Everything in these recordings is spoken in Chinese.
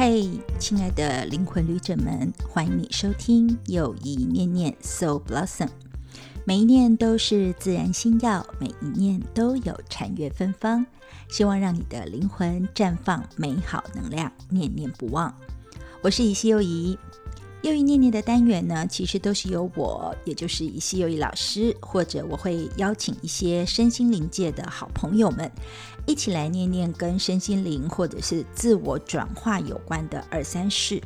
嘿，亲爱的灵魂旅者们，欢迎你收听友谊念念 Soul Blossom。每一念都是自然心药，每一念都有禅悦芬芳。希望让你的灵魂绽放美好能量，念念不忘。我是以西友谊。又一念念的单元呢，其实都是由我，也就是以西又一老师，或者我会邀请一些身心灵界的好朋友们，一起来念念跟身心灵或者是自我转化有关的二三事。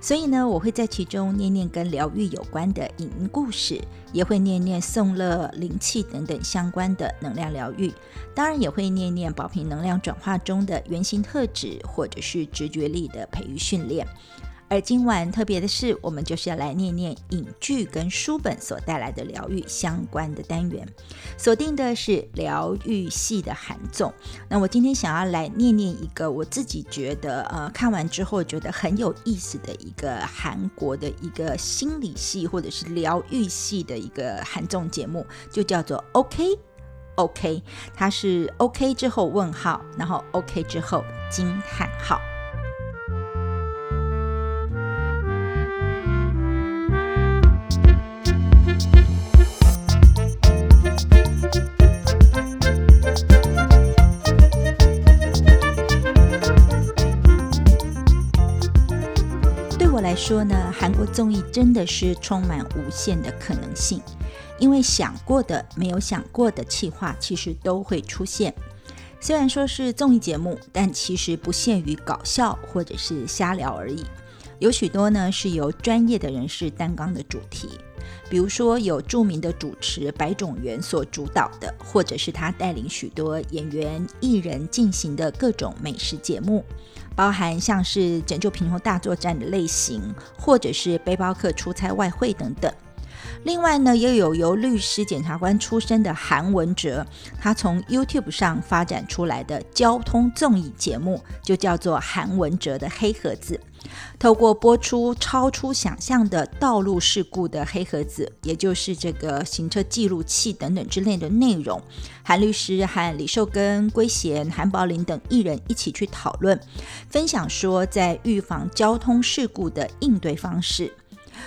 所以呢，我会在其中念念跟疗愈有关的影音故事，也会念念送乐、灵气等等相关的能量疗愈，当然也会念念宝瓶能量转化中的原型特质，或者是直觉力的培育训练。而今晚特别的是，我们就是要来念念影剧跟书本所带来的疗愈相关的单元，锁定的是疗愈系的韩综。那我今天想要来念念一个我自己觉得呃看完之后觉得很有意思的一个韩国的一个心理系或者是疗愈系的一个韩综节目，就叫做 OK OK，它是 OK 之后问号，然后 OK 之后惊叹号。来说呢，韩国综艺真的是充满无限的可能性，因为想过的、没有想过的企划，其实都会出现。虽然说是综艺节目，但其实不限于搞笑或者是瞎聊而已，有许多呢是由专业的人士担纲的主题。比如说，有著名的主持白种元所主导的，或者是他带领许多演员艺人进行的各种美食节目，包含像是拯救贫穷大作战的类型，或者是背包客出差外汇等等。另外呢，也有由律师、检察官出身的韩文哲，他从 YouTube 上发展出来的交通综艺节目，就叫做韩文哲的黑盒子。透过播出超出想象的道路事故的黑盒子，也就是这个行车记录器等等之类的内容，韩律师和李寿根、圭贤、韩宝林等艺人一起去讨论，分享说在预防交通事故的应对方式。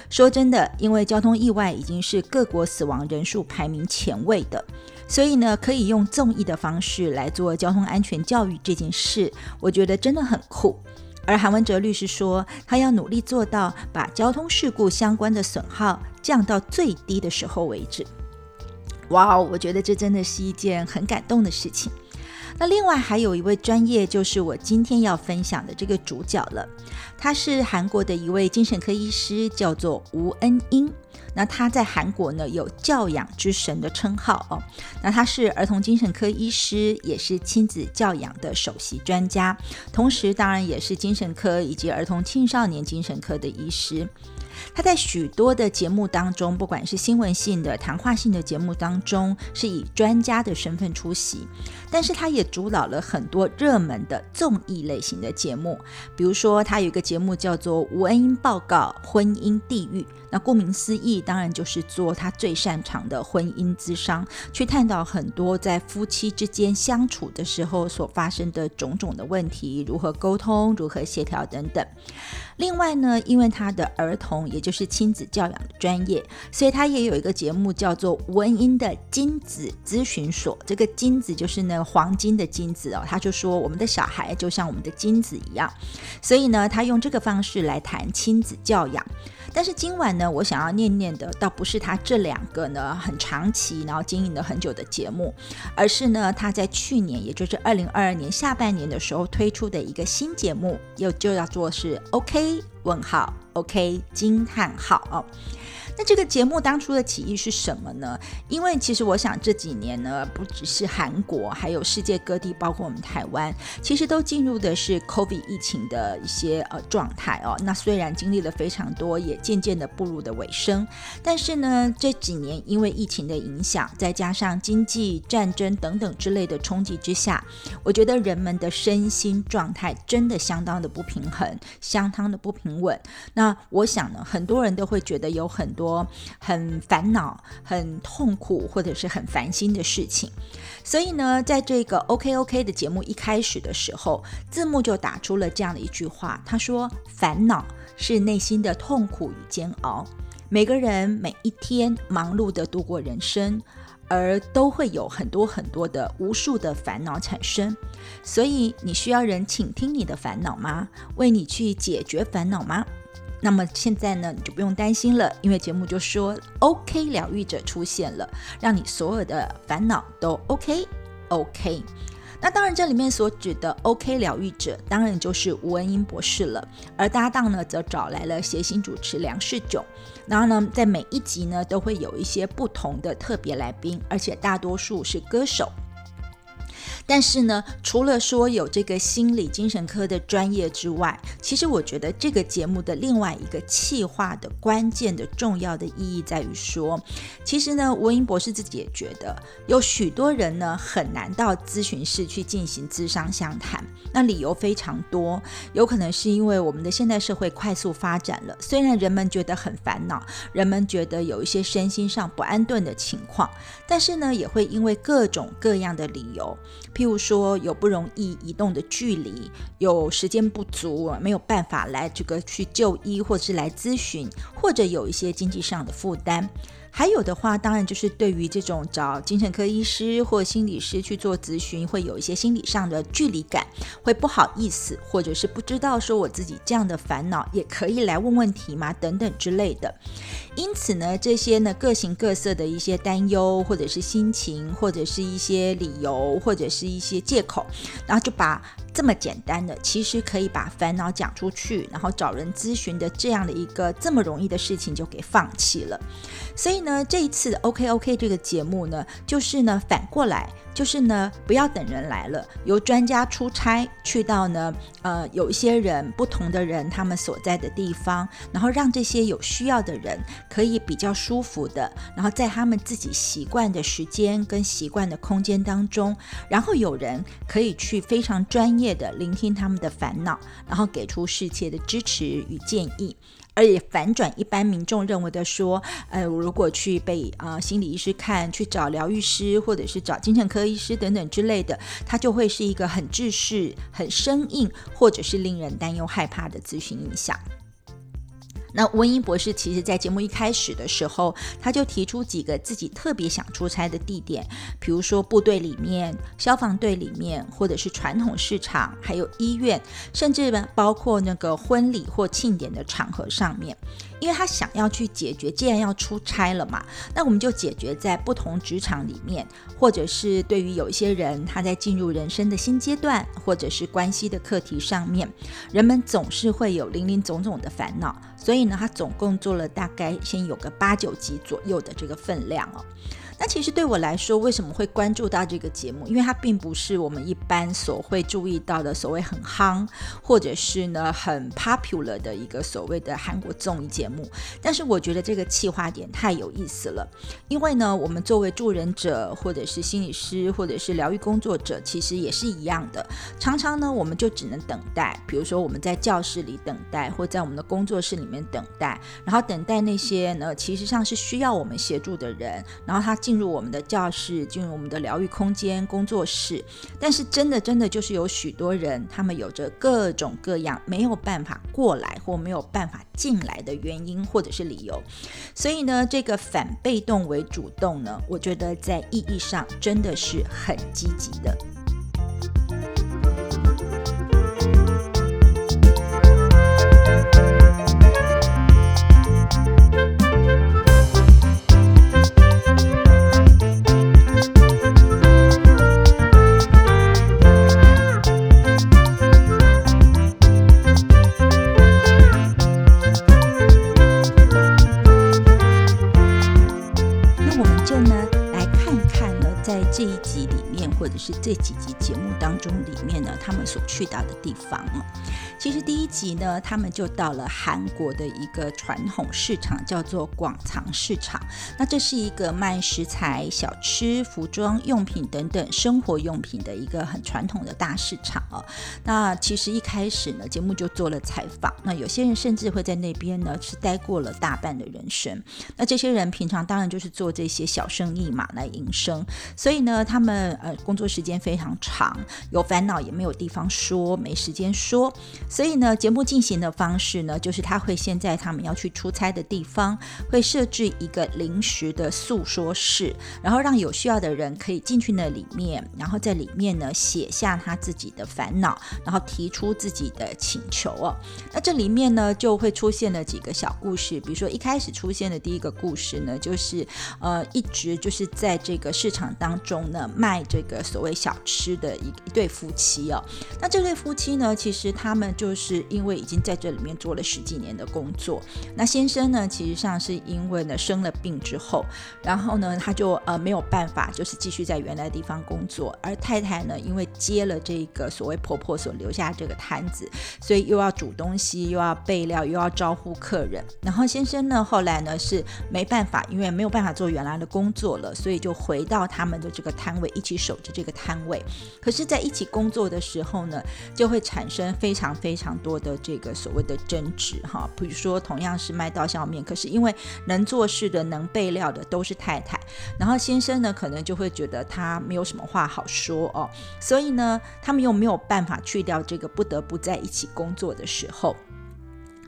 说真的，因为交通意外已经是各国死亡人数排名前位的，所以呢，可以用综艺的方式来做交通安全教育这件事，我觉得真的很酷。而韩文哲律师说，他要努力做到把交通事故相关的损耗降到最低的时候为止。哇哦，我觉得这真的是一件很感动的事情。那另外还有一位专业，就是我今天要分享的这个主角了。他是韩国的一位精神科医师，叫做吴恩英。那他在韩国呢有教养之神的称号哦。那他是儿童精神科医师，也是亲子教养的首席专家，同时当然也是精神科以及儿童青少年精神科的医师。他在许多的节目当中，不管是新闻性的、谈话性的节目当中，是以专家的身份出席。但是他也主导了很多热门的综艺类型的节目，比如说他有一个节目叫做《吴恩英报告：婚姻地狱》。那顾名思义，当然就是做他最擅长的婚姻咨商，去探讨很多在夫妻之间相处的时候所发生的种种的问题，如何沟通、如何协调等等。另外呢，因为他的儿童也就是亲子教养的专业，所以他也有一个节目叫做《文英的金子咨询所》。这个金子就是那黄金的金子哦，他就说我们的小孩就像我们的金子一样，所以呢，他用这个方式来谈亲子教养。但是今晚呢，我想要念念的倒不是他这两个呢很长期然后经营了很久的节目，而是呢他在去年，也就是二零二二年下半年的时候推出的一个新节目，又就要做是 OK 问号 OK 惊叹号哦。那这个节目当初的起意是什么呢？因为其实我想这几年呢，不只是韩国，还有世界各地，包括我们台湾，其实都进入的是 COVID 疫情的一些呃状态哦。那虽然经历了非常多，也渐渐的步入的尾声，但是呢，这几年因为疫情的影响，再加上经济战争等等之类的冲击之下，我觉得人们的身心状态真的相当的不平衡，相当的不平稳。那我想呢，很多人都会觉得有很多。很烦恼、很痛苦或者是很烦心的事情，所以呢，在这个 OK OK 的节目一开始的时候，字幕就打出了这样的一句话，他说：“烦恼是内心的痛苦与煎熬。每个人每一天忙碌的度过人生，而都会有很多很多的无数的烦恼产生。所以，你需要人倾听你的烦恼吗？为你去解决烦恼吗？”那么现在呢，你就不用担心了，因为节目就说 OK 疗愈者出现了，让你所有的烦恼都 OK OK。那当然，这里面所指的 OK 疗愈者，当然就是吴文英博士了，而搭档呢，则找来了谐星主持梁世炯。然后呢，在每一集呢，都会有一些不同的特别来宾，而且大多数是歌手。但是呢，除了说有这个心理精神科的专业之外，其实我觉得这个节目的另外一个气化的关键的重要的意义在于说，其实呢，吴英博士自己也觉得有许多人呢很难到咨询室去进行咨商相谈，那理由非常多，有可能是因为我们的现代社会快速发展了，虽然人们觉得很烦恼，人们觉得有一些身心上不安顿的情况，但是呢，也会因为各种各样的理由。譬如说，有不容易移动的距离，有时间不足，没有办法来这个去就医，或者是来咨询，或者有一些经济上的负担。还有的话，当然就是对于这种找精神科医师或心理师去做咨询，会有一些心理上的距离感，会不好意思，或者是不知道说我自己这样的烦恼也可以来问问题吗？等等之类的。因此呢，这些呢各形各色的一些担忧，或者是心情，或者是一些理由，或者是一些借口，然后就把。这么简单的，其实可以把烦恼讲出去，然后找人咨询的这样的一个这么容易的事情就给放弃了。所以呢，这一次 OK OK 这个节目呢，就是呢反过来。就是呢，不要等人来了，由专家出差去到呢，呃，有一些人不同的人他们所在的地方，然后让这些有需要的人可以比较舒服的，然后在他们自己习惯的时间跟习惯的空间当中，然后有人可以去非常专业的聆听他们的烦恼，然后给出世切的支持与建议。而且反转一般民众认为的说，呃，如果去被啊心理医师看，去找疗愈师，或者是找精神科医师等等之类的，他就会是一个很制式、很生硬，或者是令人担忧害怕的咨询影响。那温英博士其实，在节目一开始的时候，他就提出几个自己特别想出差的地点，比如说部队里面、消防队里面，或者是传统市场，还有医院，甚至呢，包括那个婚礼或庆典的场合上面。因为他想要去解决，既然要出差了嘛，那我们就解决在不同职场里面，或者是对于有一些人他在进入人生的新阶段，或者是关系的课题上面，人们总是会有零零总总的烦恼，所以呢，他总共做了大概先有个八九集左右的这个分量哦。那其实对我来说，为什么会关注到这个节目？因为它并不是我们一般所会注意到的所谓很夯，或者是呢很 popular 的一个所谓的韩国综艺节目。但是我觉得这个企划点太有意思了，因为呢，我们作为助人者，或者是心理师，或者是疗愈工作者，其实也是一样的。常常呢，我们就只能等待，比如说我们在教室里等待，或在我们的工作室里面等待，然后等待那些呢，其实上是需要我们协助的人，然后他进。进入我们的教室，进入我们的疗愈空间、工作室，但是真的，真的就是有许多人，他们有着各种各样没有办法过来或没有办法进来的原因或者是理由，所以呢，这个反被动为主动呢，我觉得在意义上真的是很积极的。是这几集节目当中里面呢，他们所去到的地方哦。其实第一集呢，他们就到了韩国的一个传统市场，叫做广藏市场。那这是一个卖食材、小吃、服装用品等等生活用品的一个很传统的大市场啊。那其实一开始呢，节目就做了采访。那有些人甚至会在那边呢是待过了大半的人生。那这些人平常当然就是做这些小生意嘛来营生。所所以呢，他们呃工作时间非常长，有烦恼也没有地方说，没时间说。所以呢，节目进行的方式呢，就是他会先在他们要去出差的地方，会设置一个临时的诉说室，然后让有需要的人可以进去那里面，然后在里面呢写下他自己的烦恼，然后提出自己的请求哦。那这里面呢就会出现了几个小故事，比如说一开始出现的第一个故事呢，就是呃一直就是在这个市场当中呢卖这个所谓小吃的一一对夫妻哦。那这对夫妻呢，其实他们就是因为已经在这里面做了十几年的工作。那先生呢，其实上是因为呢生了病之后，然后呢他就呃没有办法，就是继续在原来的地方工作。而太太呢，因为接了这个所谓婆婆所留下这个摊子，所以又要煮东西，又要备料，又要招呼客人。然后先生呢，后来呢是没办法，因为没有办法做原来的工作了，所以就回到他们的这个摊位，一起守着这个摊位。可是，在一起工作的时候呢，就会产生非常非常多的这个所谓的争执哈。比如说，同样是卖刀削面，可是因为能做事的、能备料的都是太太，然后先生呢，可能就会觉得他没有什么话好说哦，所以呢，他们又没有办法去掉这个不得不在一起工作的时候。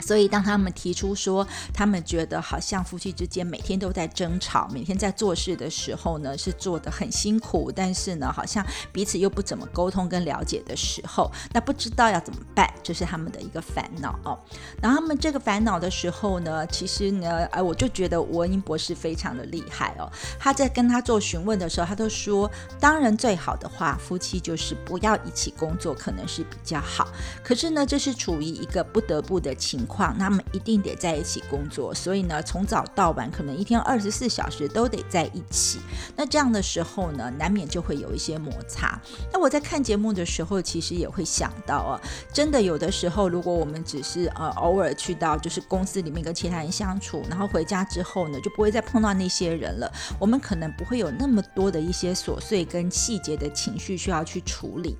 所以，当他们提出说，他们觉得好像夫妻之间每天都在争吵，每天在做事的时候呢，是做的很辛苦，但是呢，好像彼此又不怎么沟通跟了解的时候，那不知道要怎么办，这是他们的一个烦恼哦。然后他们这个烦恼的时候呢，其实呢，哎，我就觉得吴文英博士非常的厉害哦。他在跟他做询问的时候，他都说，当然最好的话，夫妻就是不要一起工作，可能是比较好。可是呢，这是处于一个不得不的情。况，况他们一定得在一起工作，所以呢，从早到晚，可能一天二十四小时都得在一起。那这样的时候呢，难免就会有一些摩擦。那我在看节目的时候，其实也会想到啊，真的有的时候，如果我们只是呃偶尔去到就是公司里面跟其他人相处，然后回家之后呢，就不会再碰到那些人了。我们可能不会有那么多的一些琐碎跟细节的情绪需要去处理。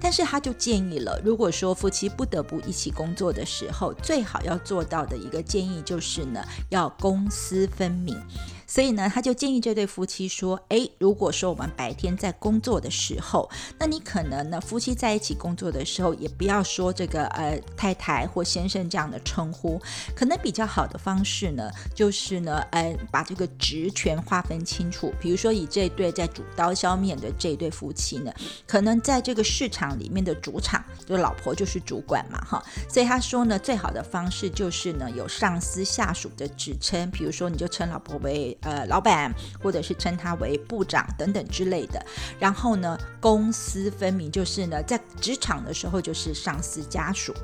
但是他就建议了，如果说夫妻不得不一起工作的时候，最好要做到的一个建议就是呢，要公私分明。所以呢，他就建议这对夫妻说：“诶，如果说我们白天在工作的时候，那你可能呢，夫妻在一起工作的时候，也不要说这个呃太太或先生这样的称呼。可能比较好的方式呢，就是呢，呃，把这个职权划分清楚。比如说，以这对在煮刀削面的这对夫妻呢，可能在这个市场里面的主场，就老婆就是主管嘛，哈。所以他说呢，最好的方式就是呢，有上司下属的职称，比如说你就称老婆为。呃，老板，或者是称他为部长等等之类的。然后呢，公私分明，就是呢，在职场的时候就是上司家属。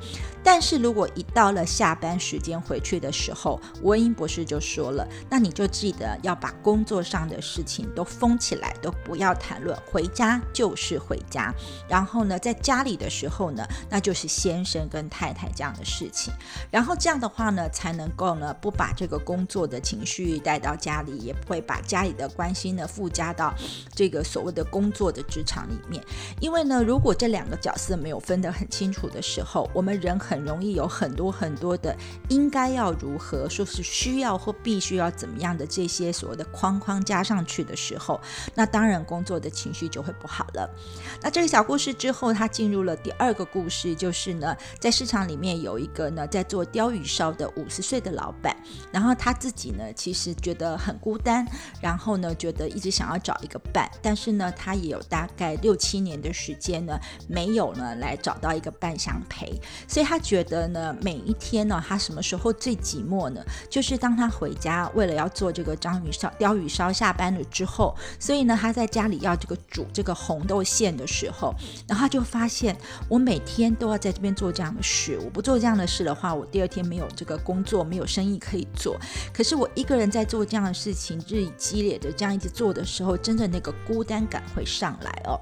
但是如果一到了下班时间回去的时候，文英博士就说了，那你就记得要把工作上的事情都封起来，都不要谈论。回家就是回家。然后呢，在家里的时候呢，那就是先生跟太太这样的事情。然后这样的话呢，才能够呢，不把这个工作的情绪带到家里。也不会把家里的关心呢附加到这个所谓的工作的职场里面，因为呢，如果这两个角色没有分得很清楚的时候，我们人很容易有很多很多的应该要如何，说是需要或必须要怎么样的这些所谓的框框加上去的时候，那当然工作的情绪就会不好了。那这个小故事之后，他进入了第二个故事，就是呢，在市场里面有一个呢在做鲷鱼烧的五十岁的老板，然后他自己呢其实觉得。很孤单，然后呢，觉得一直想要找一个伴，但是呢，他也有大概六七年的时间呢，没有呢来找到一个伴相陪，所以他觉得呢，每一天呢，他什么时候最寂寞呢？就是当他回家，为了要做这个章鱼烧、鲷鱼烧，下班了之后，所以呢，他在家里要这个煮这个红豆馅的时候，然后他就发现，我每天都要在这边做这样的事，我不做这样的事的话，我第二天没有这个工作，没有生意可以做。可是我一个人在做这样的事。情日益激烈的这样一直做的时候，真的那个孤单感会上来哦。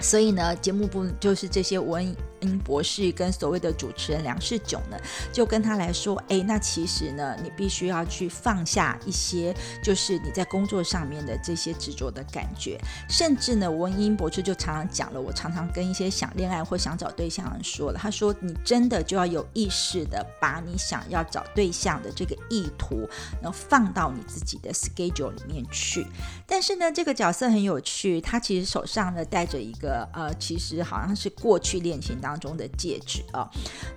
所以呢，节目部就是这些文恩博士跟所谓的主持人梁世炯呢，就跟他来说，哎，那其实呢，你必须要去放下一些，就是你在工作上面的这些执着的感觉，甚至呢，文英博士就常常讲了，我常常跟一些想恋爱或想找对象的人说了，他说，你真的就要有意识的把你想要找对象的这个意图，然后放到你自己的 schedule 里面去。但是呢，这个角色很有趣，他其实手上呢戴着一个呃，其实好像是过去恋情当当中的戒指啊。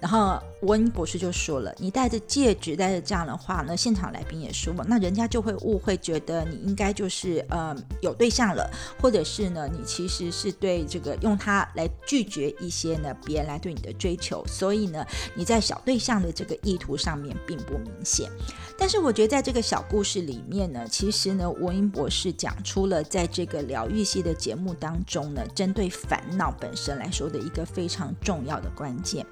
然后温博士就说了，你戴着戒指，戴着这样的话呢，现场来宾也说嘛，那人家就会误会，觉得你应该就是呃有对象了，或者是呢，你其实是对这个用它来拒绝一些呢别人来对你的追求，所以呢，你在小对象的这个意图上面并不明显。但是我觉得在这个小故事里面呢，其实呢，文英博士讲出了在这个疗愈系的节目当中呢，针对烦恼本身来说的一个非常重要的关键。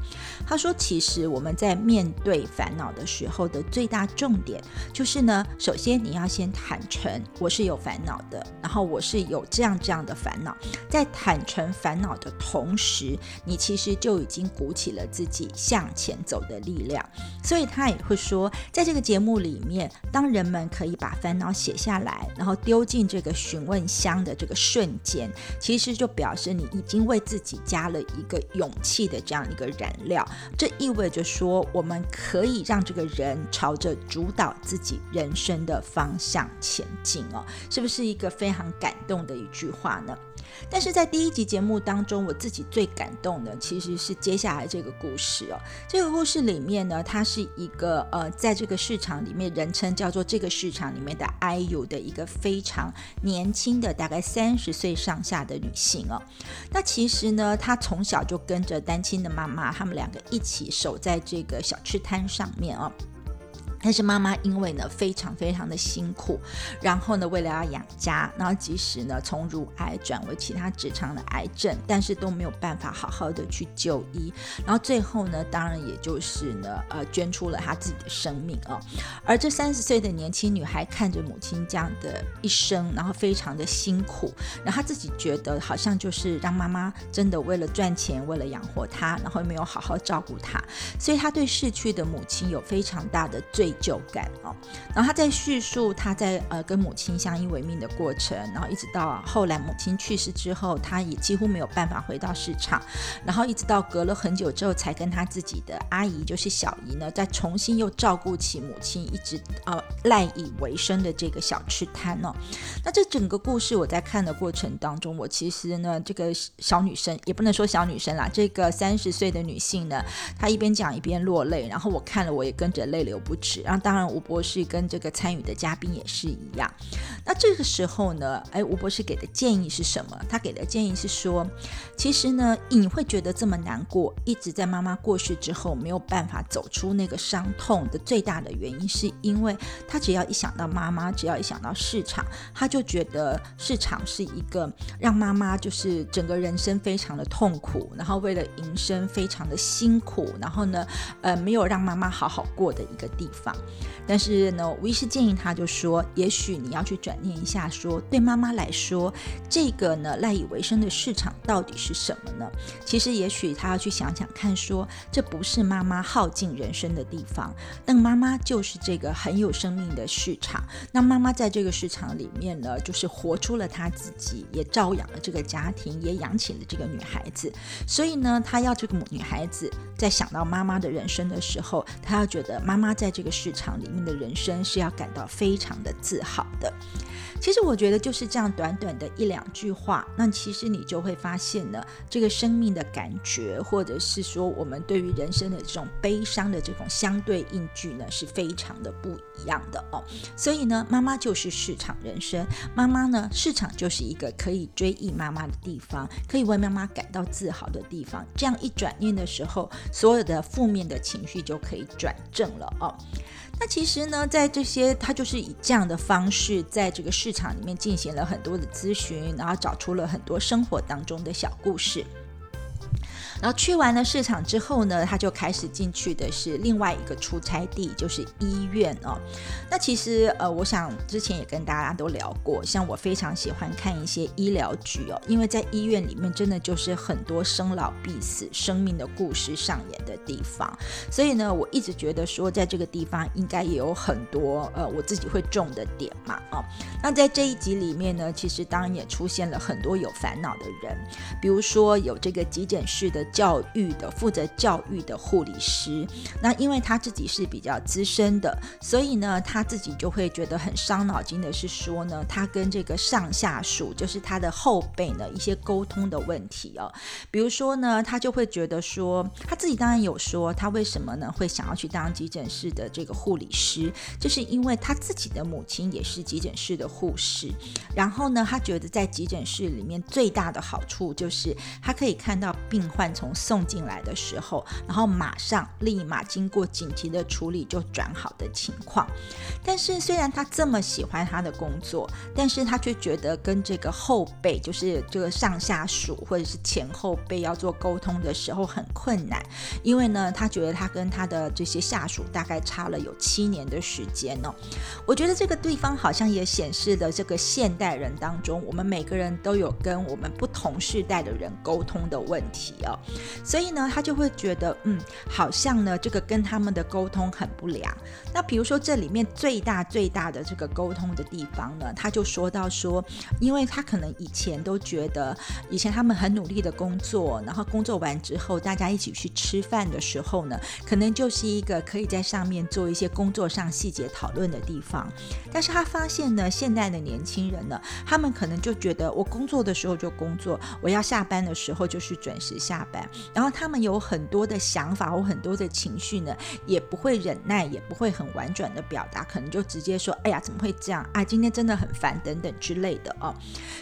他说，其实我们在面对烦恼的时候的最大重点，就是呢，首先你要先坦诚我是有烦恼的，然后我是有这样这样的烦恼，在坦诚烦恼的同时，你其实就已经鼓起了自己向前走的力量。所以他也会说，在这个节目。里面，当人们可以把烦恼写下来，然后丢进这个询问箱的这个瞬间，其实就表示你已经为自己加了一个勇气的这样一个燃料。这意味着说，我们可以让这个人朝着主导自己人生的方向前进哦，是不是一个非常感动的一句话呢？但是在第一集节目当中，我自己最感动的其实是接下来这个故事哦。这个故事里面呢，它是一个呃，在这个市场里面，人称叫做这个市场里面的 IU 的一个非常年轻的，大概三十岁上下的女性哦。那其实呢，她从小就跟着单亲的妈妈，他们两个一起守在这个小吃摊上面哦。但是妈妈因为呢非常非常的辛苦，然后呢为了要养家，然后即使呢从乳癌转为其他直肠的癌症，但是都没有办法好好的去就医，然后最后呢当然也就是呢呃捐出了她自己的生命哦。而这三十岁的年轻女孩看着母亲这样的一生，然后非常的辛苦，然后她自己觉得好像就是让妈妈真的为了赚钱，为了养活她，然后没有好好照顾她，所以她对逝去的母亲有非常大的罪。疚感哦，然后他在叙述他在呃跟母亲相依为命的过程，然后一直到后来母亲去世之后，他也几乎没有办法回到市场，然后一直到隔了很久之后，才跟他自己的阿姨，就是小姨呢，再重新又照顾起母亲，一直呃赖以为生的这个小吃摊哦。那这整个故事我在看的过程当中，我其实呢这个小女生也不能说小女生啦，这个三十岁的女性呢，她一边讲一边落泪，然后我看了我也跟着泪流不止。然后，当然，吴博士跟这个参与的嘉宾也是一样。那这个时候呢，哎，吴博士给的建议是什么？他给的建议是说，其实呢，你会觉得这么难过，一直在妈妈过世之后没有办法走出那个伤痛的最大的原因，是因为他只要一想到妈妈，只要一想到市场，他就觉得市场是一个让妈妈就是整个人生非常的痛苦，然后为了营生非常的辛苦，然后呢，呃，没有让妈妈好好过的一个地方。但是呢，吴医师建议他就说，也许你要去转念一下，说对妈妈来说，这个呢赖以为生的市场到底是什么呢？其实也许他要去想想看，说这不是妈妈耗尽人生的地方，但妈妈就是这个很有生命的市场。那妈妈在这个市场里面呢，就是活出了她自己，也照养了这个家庭，也养起了这个女孩子。所以呢，她要这个女孩子在想到妈妈的人生的时候，她要觉得妈妈在这个市场里面的人生是要感到非常的自豪的。其实我觉得就是这样短短的一两句话，那其实你就会发现呢，这个生命的感觉，或者是说我们对于人生的这种悲伤的这种相对应句呢，是非常的不一样的哦。所以呢，妈妈就是市场人生，妈妈呢，市场就是一个可以追忆妈妈的地方，可以为妈妈感到自豪的地方。这样一转念的时候，所有的负面的情绪就可以转正了哦。那其实呢，在这些他就是以这样的方式，在这个市场里面进行了很多的咨询，然后找出了很多生活当中的小故事。然后去完了市场之后呢，他就开始进去的是另外一个出差地，就是医院哦。那其实呃，我想之前也跟大家都聊过，像我非常喜欢看一些医疗剧哦，因为在医院里面真的就是很多生老病死、生命的故事上演的地方。所以呢，我一直觉得说，在这个地方应该也有很多呃我自己会中的点嘛啊。那在这一集里面呢，其实当然也出现了很多有烦恼的人，比如说有这个急诊室的。教育的负责教育的护理师，那因为他自己是比较资深的，所以呢，他自己就会觉得很伤脑筋的是说呢，他跟这个上下属，就是他的后辈呢，一些沟通的问题哦。比如说呢，他就会觉得说，他自己当然有说，他为什么呢会想要去当急诊室的这个护理师，就是因为他自己的母亲也是急诊室的护士，然后呢，他觉得在急诊室里面最大的好处就是他可以看到病患从送进来的时候，然后马上立马经过紧急的处理就转好的情况。但是虽然他这么喜欢他的工作，但是他却觉得跟这个后辈，就是这个上下属或者是前后辈要做沟通的时候很困难，因为呢，他觉得他跟他的这些下属大概差了有七年的时间呢。我觉得这个地方好像也显示了这个现代人当中，我们每个人都有跟我们不同世代的人沟通的问题哦。所以呢，他就会觉得，嗯，好像呢，这个跟他们的沟通很不良。那比如说，这里面最大最大的这个沟通的地方呢，他就说到说，因为他可能以前都觉得，以前他们很努力的工作，然后工作完之后，大家一起去吃饭的时候呢，可能就是一个可以在上面做一些工作上细节讨论的地方。但是他发现呢，现在的年轻人呢，他们可能就觉得，我工作的时候就工作，我要下班的时候就是准时下班。然后他们有很多的想法或很多的情绪呢，也不会忍耐，也不会很婉转的表达，可能就直接说：“哎呀，怎么会这样啊？今天真的很烦，等等之类的哦。”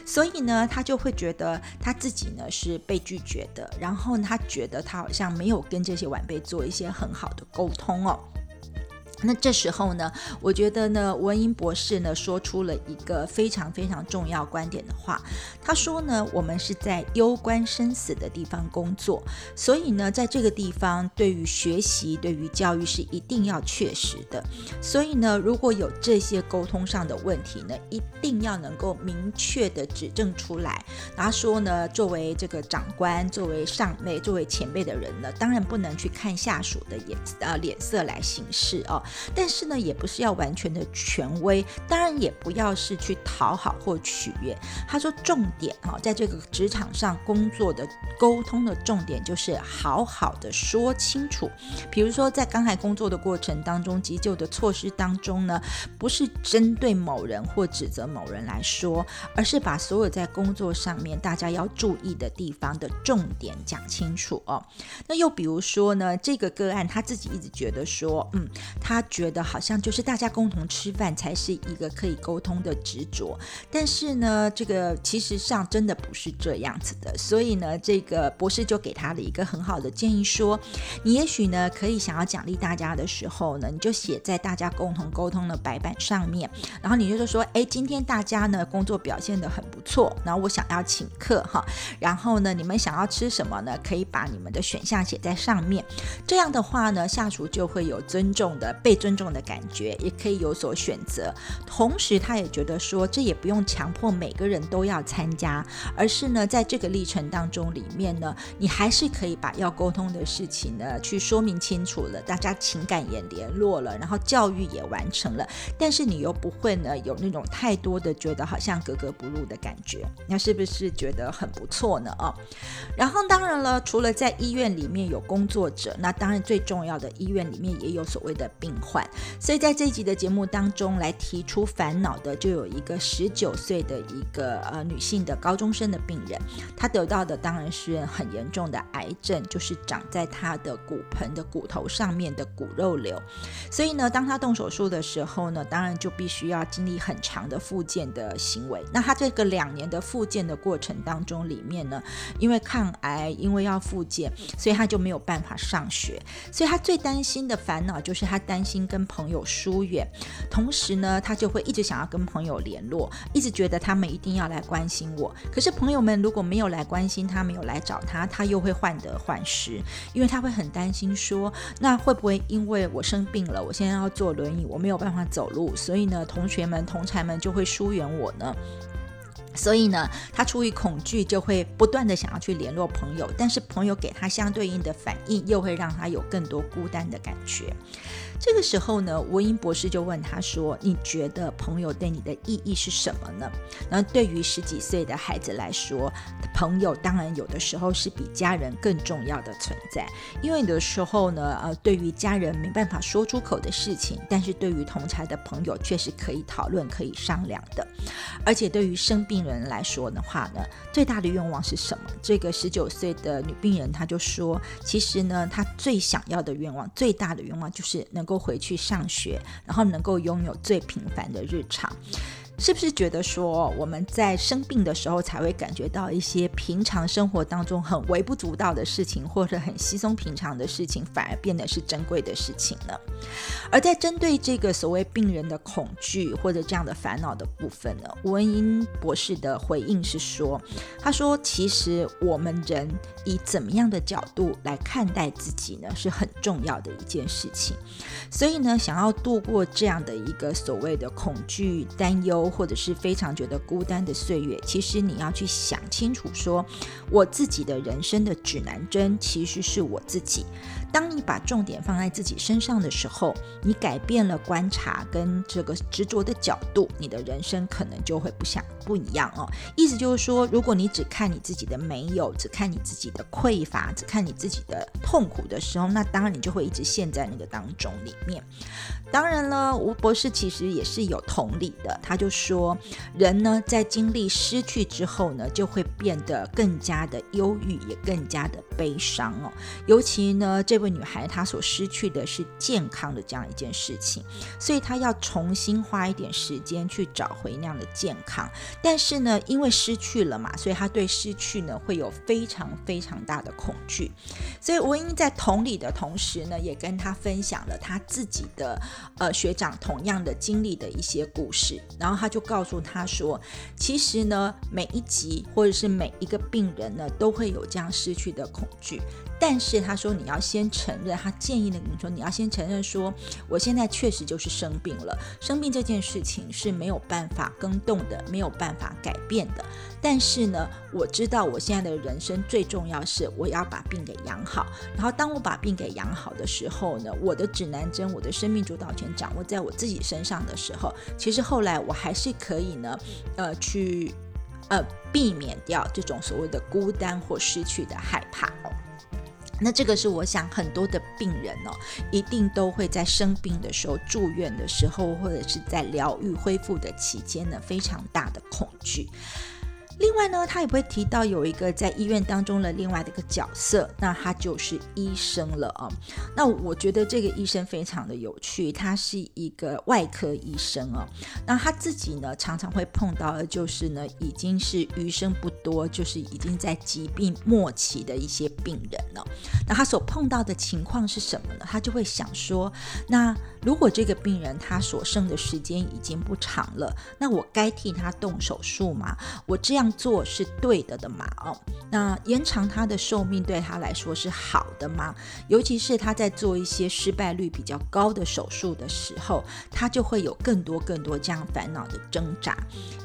所以呢，他就会觉得他自己呢是被拒绝的，然后他觉得他好像没有跟这些晚辈做一些很好的沟通哦。那这时候呢，我觉得呢，文英博士呢说出了一个非常非常重要观点的话。他说呢，我们是在攸关生死的地方工作，所以呢，在这个地方，对于学习、对于教育是一定要确实的。所以呢，如果有这些沟通上的问题呢，一定要能够明确的指正出来。他说呢，作为这个长官、作为上辈、作为前辈的人呢，当然不能去看下属的眼呃脸色来行事哦。但是呢，也不是要完全的权威，当然也不要是去讨好或取悦。他说，重点哈，在这个职场上工作的沟通的重点就是好好的说清楚。比如说，在刚才工作的过程当中，急救的措施当中呢，不是针对某人或指责某人来说，而是把所有在工作上面大家要注意的地方的重点讲清楚哦。那又比如说呢，这个个案他自己一直觉得说，嗯，他。觉得好像就是大家共同吃饭才是一个可以沟通的执着，但是呢，这个其实上真的不是这样子的。所以呢，这个博士就给他了一个很好的建议，说你也许呢可以想要奖励大家的时候呢，你就写在大家共同沟通的白板上面，然后你就是说，哎，今天大家呢工作表现的很不错，然后我想要请客哈，然后呢你们想要吃什么呢？可以把你们的选项写在上面，这样的话呢，下属就会有尊重的被。被尊重的感觉，也可以有所选择。同时，他也觉得说，这也不用强迫每个人都要参加，而是呢，在这个历程当中里面呢，你还是可以把要沟通的事情呢去说明清楚了，大家情感也联络了，然后教育也完成了，但是你又不会呢有那种太多的觉得好像格格不入的感觉，那是不是觉得很不错呢？啊，然后当然了，除了在医院里面有工作者，那当然最重要的医院里面也有所谓的病。患，所以在这一集的节目当中来提出烦恼的，就有一个十九岁的一个呃女性的高中生的病人，她得到的当然是很严重的癌症，就是长在她的骨盆的骨头上面的骨肉瘤。所以呢，当她动手术的时候呢，当然就必须要经历很长的复健的行为。那她这个两年的复健的过程当中里面呢，因为抗癌，因为要复健，所以她就没有办法上学。所以她最担心的烦恼就是她担心。心跟朋友疏远，同时呢，他就会一直想要跟朋友联络，一直觉得他们一定要来关心我。可是朋友们如果没有来关心他，没有来找他，他又会患得患失，因为他会很担心说，那会不会因为我生病了，我现在要坐轮椅，我没有办法走路，所以呢，同学们、同才们就会疏远我呢？所以呢，他出于恐惧，就会不断的想要去联络朋友，但是朋友给他相对应的反应，又会让他有更多孤单的感觉。这个时候呢，吴英博士就问他说：“你觉得朋友对你的意义是什么呢？”那对于十几岁的孩子来说，朋友当然有的时候是比家人更重要的存在，因为有的时候呢，呃，对于家人没办法说出口的事情，但是对于同才的朋友却是可以讨论、可以商量的。而且对于生病人来说的话呢，最大的愿望是什么？这个十九岁的女病人她就说：“其实呢，她最想要的愿望、最大的愿望就是能够。”够回去上学，然后能够拥有最平凡的日常。是不是觉得说我们在生病的时候才会感觉到一些平常生活当中很微不足道的事情，或者很稀松平常的事情，反而变得是珍贵的事情呢？而在针对这个所谓病人的恐惧或者这样的烦恼的部分呢，吴文英博士的回应是说：“他说，其实我们人以怎么样的角度来看待自己呢，是很重要的一件事情。所以呢，想要度过这样的一个所谓的恐惧、担忧。”或者是非常觉得孤单的岁月，其实你要去想清楚，说我自己的人生的指南针其实是我自己。当你把重点放在自己身上的时候，你改变了观察跟这个执着的角度，你的人生可能就会不想不一样哦。意思就是说，如果你只看你自己的没有，只看你自己的匮乏，只看你自己的痛苦的时候，那当然你就会一直陷在那个当中里面。当然了，吴博士其实也是有同理的，他就说，人呢在经历失去之后呢，就会变得更加的忧郁，也更加的悲伤哦。尤其呢，这位女孩她所失去的是健康的这样一件事情，所以她要重新花一点时间去找回那样的健康。但是呢，因为失去了嘛，所以她对失去呢会有非常非常大的恐惧。所以文英在同理的同时呢，也跟她分享了她自己的。呃，学长同样的经历的一些故事，然后他就告诉她说，其实呢，每一集或者是每一个病人呢，都会有这样失去的恐惧。但是他说，你要先承认，他建议那个，你说你要先承认说，我现在确实就是生病了，生病这件事情是没有办法更动的，没有办法改变的。但是呢，我知道我现在的人生最重要是我要把病给养好。然后当我把病给养好的时候呢，我的指南针，我的生命主导权掌握在我自己身上的时候，其实后来我还是可以呢，呃，去呃避免掉这种所谓的孤单或失去的害怕。那这个是我想很多的病人哦，一定都会在生病的时候、住院的时候，或者是在疗愈恢复的期间呢，非常大的恐惧。另外呢，他也会提到有一个在医院当中的另外的一个角色，那他就是医生了啊。那我觉得这个医生非常的有趣，他是一个外科医生哦。那他自己呢，常常会碰到的就是呢，已经是余生不多，就是已经在疾病末期的一些病人了。那他所碰到的情况是什么呢？他就会想说，那如果这个病人他所剩的时间已经不长了，那我该替他动手术吗？我这样。做是对的的嘛？哦，那延长他的寿命对他来说是好的吗？尤其是他在做一些失败率比较高的手术的时候，他就会有更多更多这样烦恼的挣扎，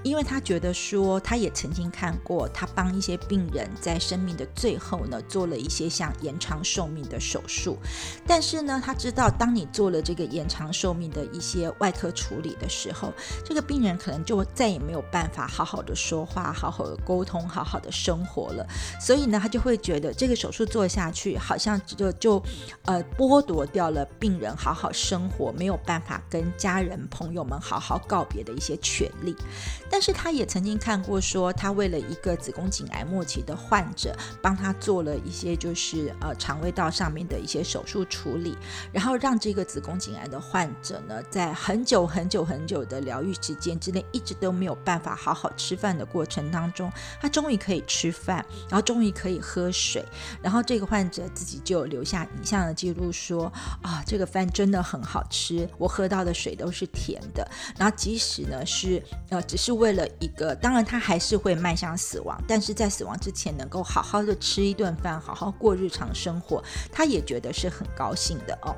因为他觉得说，他也曾经看过他帮一些病人在生命的最后呢，做了一些像延长寿命的手术，但是呢，他知道当你做了这个延长寿命的一些外科处理的时候，这个病人可能就再也没有办法好好的说话，好。好好的沟通，好好的生活了，所以呢，他就会觉得这个手术做下去，好像就就呃剥夺掉了病人好好生活，没有办法跟家人朋友们好好告别的一些权利。但是他也曾经看过，说他为了一个子宫颈癌末期的患者，帮他做了一些就是呃肠胃道上面的一些手术处理，然后让这个子宫颈癌的患者呢，在很久很久很久的疗愈时间之内，一直都没有办法好好吃饭的过程当中，他终于可以吃饭，然后终于可以喝水，然后这个患者自己就留下影像的记录说啊，这个饭真的很好吃，我喝到的水都是甜的。然后即使呢是呃只是为了一个，当然他还是会迈向死亡，但是在死亡之前能够好好的吃一顿饭，好好过日常生活，他也觉得是很高兴的哦。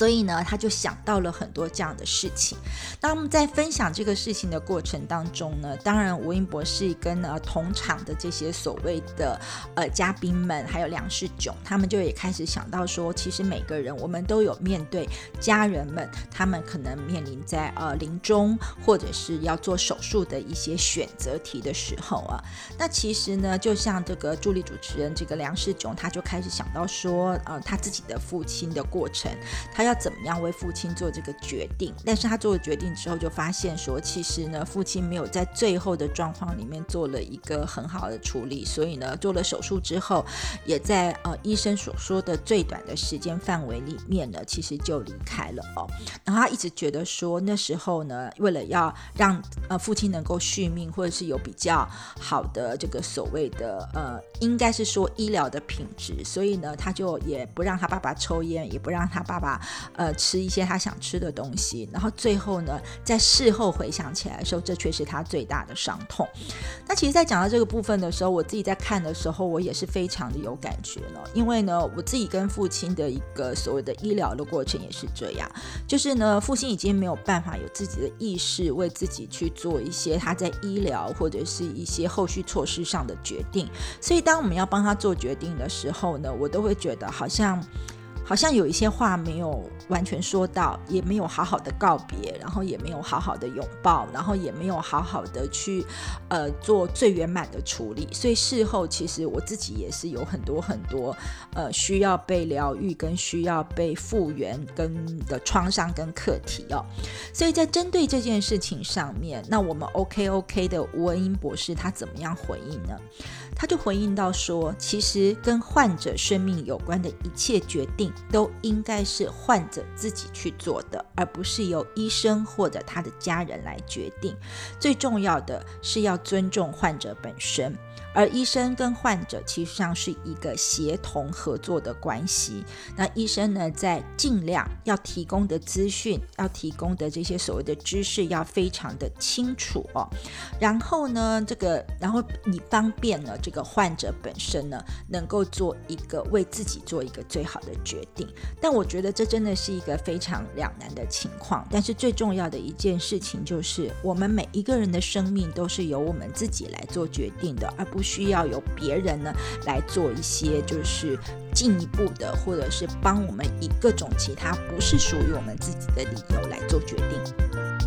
所以呢，他就想到了很多这样的事情。那我们在分享这个事情的过程当中呢，当然吴英博士跟呢同场的这些所谓的呃嘉宾们，还有梁世炯，他们就也开始想到说，其实每个人我们都有面对家人们，他们可能面临在呃临终或者是要做手术的一些选择题的时候啊。那其实呢，就像这个助理主持人这个梁世炯，他就开始想到说，呃，他自己的父亲的过程。他要要怎么样为父亲做这个决定？但是他做了决定之后，就发现说，其实呢，父亲没有在最后的状况里面做了一个很好的处理，所以呢，做了手术之后，也在呃医生所说的最短的时间范围里面呢，其实就离开了哦。然后他一直觉得说，那时候呢，为了要让呃父亲能够续命，或者是有比较好的这个所谓的呃，应该是说医疗的品质，所以呢，他就也不让他爸爸抽烟，也不让他爸爸。呃，吃一些他想吃的东西，然后最后呢，在事后回想起来的时候，这却是他最大的伤痛。那其实，在讲到这个部分的时候，我自己在看的时候，我也是非常的有感觉了，因为呢，我自己跟父亲的一个所谓的医疗的过程也是这样，就是呢，父亲已经没有办法有自己的意识，为自己去做一些他在医疗或者是一些后续措施上的决定，所以当我们要帮他做决定的时候呢，我都会觉得好像。好像有一些话没有完全说到，也没有好好的告别，然后也没有好好的拥抱，然后也没有好好的去呃做最圆满的处理。所以事后其实我自己也是有很多很多呃需要被疗愈跟需要被复原跟的创伤跟课题哦。所以在针对这件事情上面，那我们 OK OK 的吴文英博士他怎么样回应呢？他就回应到说，其实跟患者生命有关的一切决定。都应该是患者自己去做的，而不是由医生或者他的家人来决定。最重要的是要尊重患者本身。而医生跟患者其实上是一个协同合作的关系。那医生呢，在尽量要提供的资讯、要提供的这些所谓的知识，要非常的清楚哦。然后呢，这个然后你方便呢，这个患者本身呢，能够做一个为自己做一个最好的决定。但我觉得这真的是一个非常两难的情况。但是最重要的一件事情就是，我们每一个人的生命都是由我们自己来做决定的，而不。不需要有别人呢来做一些，就是进一步的，或者是帮我们以各种其他不是属于我们自己的理由来做决定。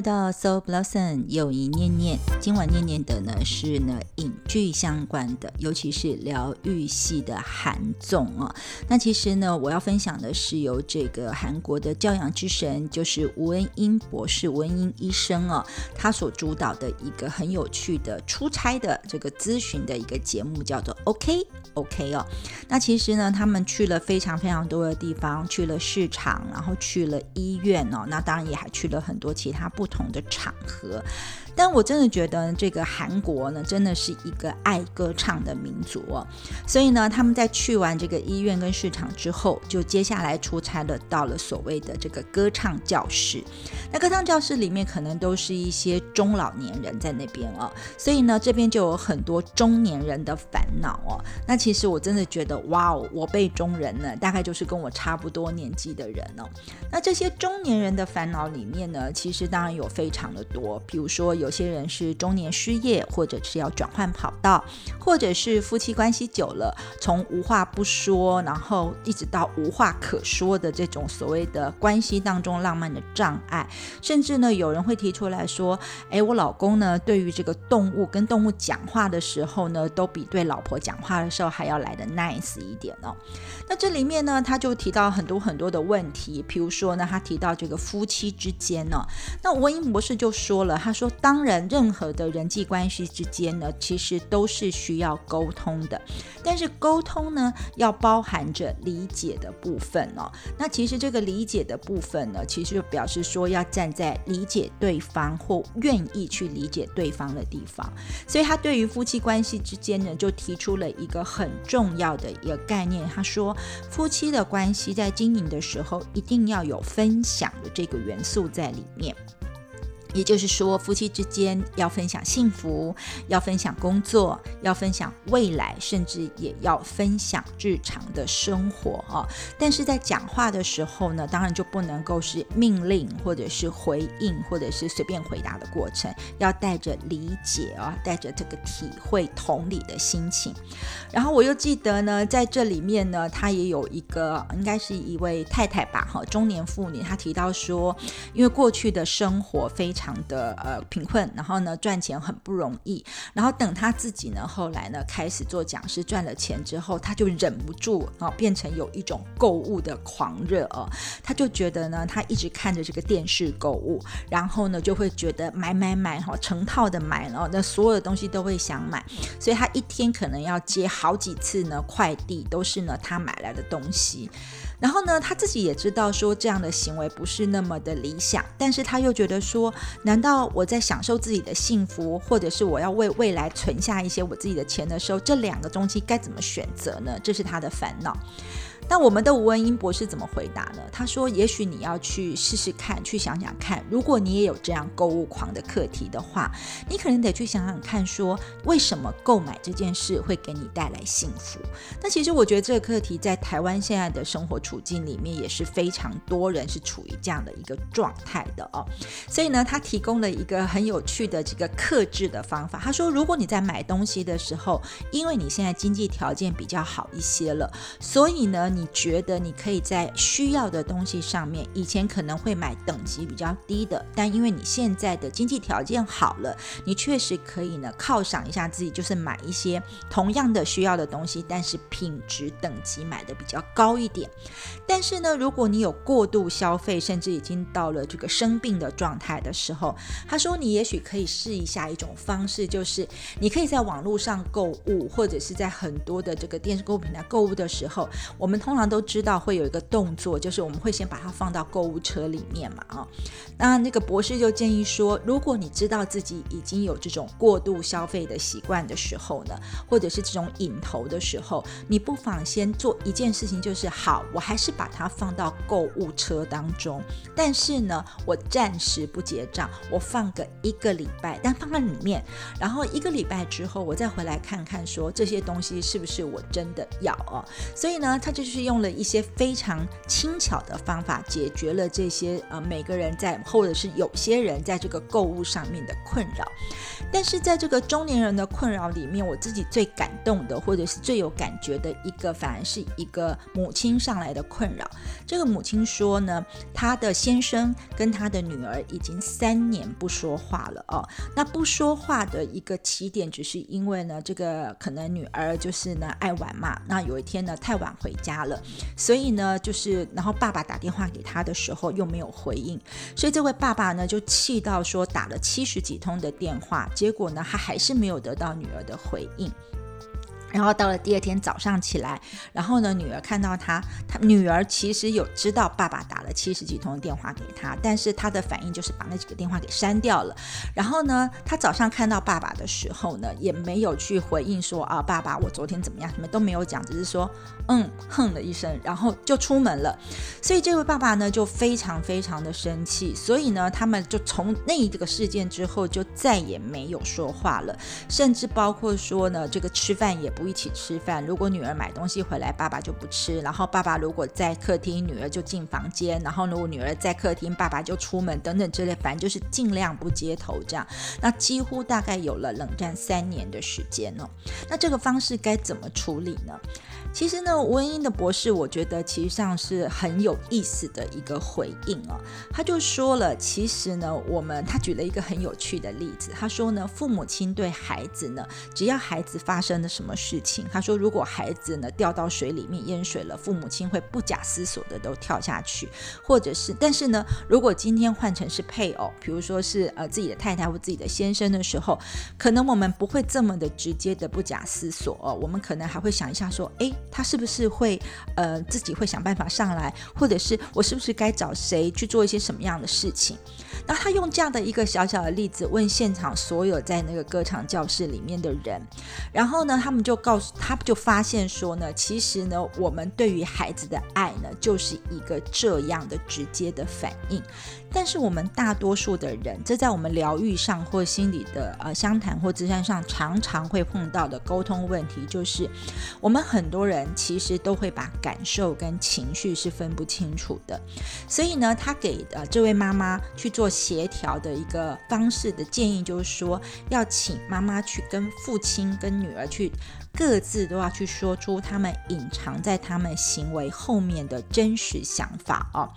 到 So Blossom 友谊念念，今晚念念的呢是呢影剧相关的，尤其是疗愈系的韩综啊。那其实呢，我要分享的是由这个韩国的教养之神，就是吴恩英博士、吴恩英医生哦，他所主导的一个很有趣的出差的这个咨询的一个节目，叫做 OK OK 哦。那其实呢，他们去了非常非常多的地方，去了市场，然后去了医院哦，那当然也还去了很多其他不。不同的场合。但我真的觉得这个韩国呢，真的是一个爱歌唱的民族哦。所以呢，他们在去完这个医院跟市场之后，就接下来出差了，到了所谓的这个歌唱教室。那歌唱教室里面可能都是一些中老年人在那边哦，所以呢，这边就有很多中年人的烦恼哦。那其实我真的觉得，哇哦，我辈中人呢，大概就是跟我差不多年纪的人哦。那这些中年人的烦恼里面呢，其实当然有非常的多，比如说有。有些人是中年失业，或者是要转换跑道，或者是夫妻关系久了，从无话不说，然后一直到无话可说的这种所谓的关系当中浪漫的障碍，甚至呢，有人会提出来说：“诶，我老公呢，对于这个动物跟动物讲话的时候呢，都比对老婆讲话的时候还要来的 nice 一点哦。”那这里面呢，他就提到很多很多的问题，比如说呢，他提到这个夫妻之间呢，那文英博士就说了，他说：“当当然，任何的人际关系之间呢，其实都是需要沟通的，但是沟通呢，要包含着理解的部分哦。那其实这个理解的部分呢，其实就表示说要站在理解对方或愿意去理解对方的地方。所以他对于夫妻关系之间呢，就提出了一个很重要的一个概念，他说，夫妻的关系在经营的时候，一定要有分享的这个元素在里面。也就是说，夫妻之间要分享幸福，要分享工作，要分享未来，甚至也要分享日常的生活啊。但是在讲话的时候呢，当然就不能够是命令，或者是回应，或者是随便回答的过程，要带着理解啊，带着这个体会、同理的心情。然后我又记得呢，在这里面呢，他也有一个，应该是一位太太吧，哈，中年妇女，她提到说，因为过去的生活非常常的呃贫困，然后呢赚钱很不容易，然后等他自己呢后来呢开始做讲师赚了钱之后，他就忍不住啊变成有一种购物的狂热哦，他就觉得呢他一直看着这个电视购物，然后呢就会觉得买买买哈成套的买，然后那所有的东西都会想买，所以他一天可能要接好几次呢快递，都是呢他买来的东西。然后呢，他自己也知道说这样的行为不是那么的理想，但是他又觉得说，难道我在享受自己的幸福，或者是我要为未来存下一些我自己的钱的时候，这两个东西该怎么选择呢？这是他的烦恼。那我们的吴文英博士怎么回答呢？他说：“也许你要去试试看，去想想看，如果你也有这样购物狂的课题的话，你可能得去想想看，说为什么购买这件事会给你带来幸福？那其实我觉得这个课题在台湾现在的生活处境里面也是非常多人是处于这样的一个状态的哦。所以呢，他提供了一个很有趣的这个克制的方法。他说，如果你在买东西的时候，因为你现在经济条件比较好一些了，所以呢。”你觉得你可以在需要的东西上面，以前可能会买等级比较低的，但因为你现在的经济条件好了，你确实可以呢犒赏一下自己，就是买一些同样的需要的东西，但是品质等级买的比较高一点。但是呢，如果你有过度消费，甚至已经到了这个生病的状态的时候，他说你也许可以试一下一种方式，就是你可以在网络上购物，或者是在很多的这个电视购物平台购物的时候，我们。通常都知道会有一个动作，就是我们会先把它放到购物车里面嘛，啊，那那个博士就建议说，如果你知道自己已经有这种过度消费的习惯的时候呢，或者是这种瘾头的时候，你不妨先做一件事情，就是好，我还是把它放到购物车当中，但是呢，我暂时不结账，我放个一个礼拜，但放在里面，然后一个礼拜之后，我再回来看看，说这些东西是不是我真的要哦，所以呢，他就是。是用了一些非常轻巧的方法，解决了这些呃每个人在或者是有些人在这个购物上面的困扰。但是在这个中年人的困扰里面，我自己最感动的，或者是最有感觉的一个，反而是一个母亲上来的困扰。这个母亲说呢，她的先生跟她的女儿已经三年不说话了哦。那不说话的一个起点，只是因为呢，这个可能女儿就是呢爱玩嘛。那有一天呢，太晚回家。了，所以呢，就是然后爸爸打电话给他的时候又没有回应，所以这位爸爸呢就气到说打了七十几通的电话，结果呢他还是没有得到女儿的回应。然后到了第二天早上起来，然后呢，女儿看到他，他女儿其实有知道爸爸打了七十几通电话给他，但是他的反应就是把那几个电话给删掉了。然后呢，他早上看到爸爸的时候呢，也没有去回应说啊，爸爸，我昨天怎么样，什么都没有讲，只是说嗯，哼了一声，然后就出门了。所以这位爸爸呢，就非常非常的生气。所以呢，他们就从那一个事件之后，就再也没有说话了，甚至包括说呢，这个吃饭也。不一起吃饭。如果女儿买东西回来，爸爸就不吃。然后爸爸如果在客厅，女儿就进房间。然后如果女儿在客厅，爸爸就出门，等等之类，反正就是尽量不接头这样。那几乎大概有了冷战三年的时间哦。那这个方式该怎么处理呢？其实呢，文英的博士，我觉得其实上是很有意思的一个回应哦。他就说了，其实呢，我们他举了一个很有趣的例子。他说呢，父母亲对孩子呢，只要孩子发生了什么事情，他说如果孩子呢掉到水里面淹水了，父母亲会不假思索的都跳下去，或者是，但是呢，如果今天换成是配偶，比如说是呃自己的太太或自己的先生的时候，可能我们不会这么的直接的不假思索哦，我们可能还会想一下说，哎。他是不是会呃自己会想办法上来，或者是我是不是该找谁去做一些什么样的事情？那他用这样的一个小小的例子问现场所有在那个歌唱教室里面的人，然后呢，他们就告诉他就发现说呢，其实呢，我们对于孩子的爱呢，就是一个这样的直接的反应。但是我们大多数的人，这在我们疗愈上或心理的呃相谈或咨商上，常常会碰到的沟通问题，就是我们很多人其实都会把感受跟情绪是分不清楚的。所以呢，他给呃这位妈妈去做协调的一个方式的建议，就是说要请妈妈去跟父亲跟女儿去。各自都要去说出他们隐藏在他们行为后面的真实想法哦，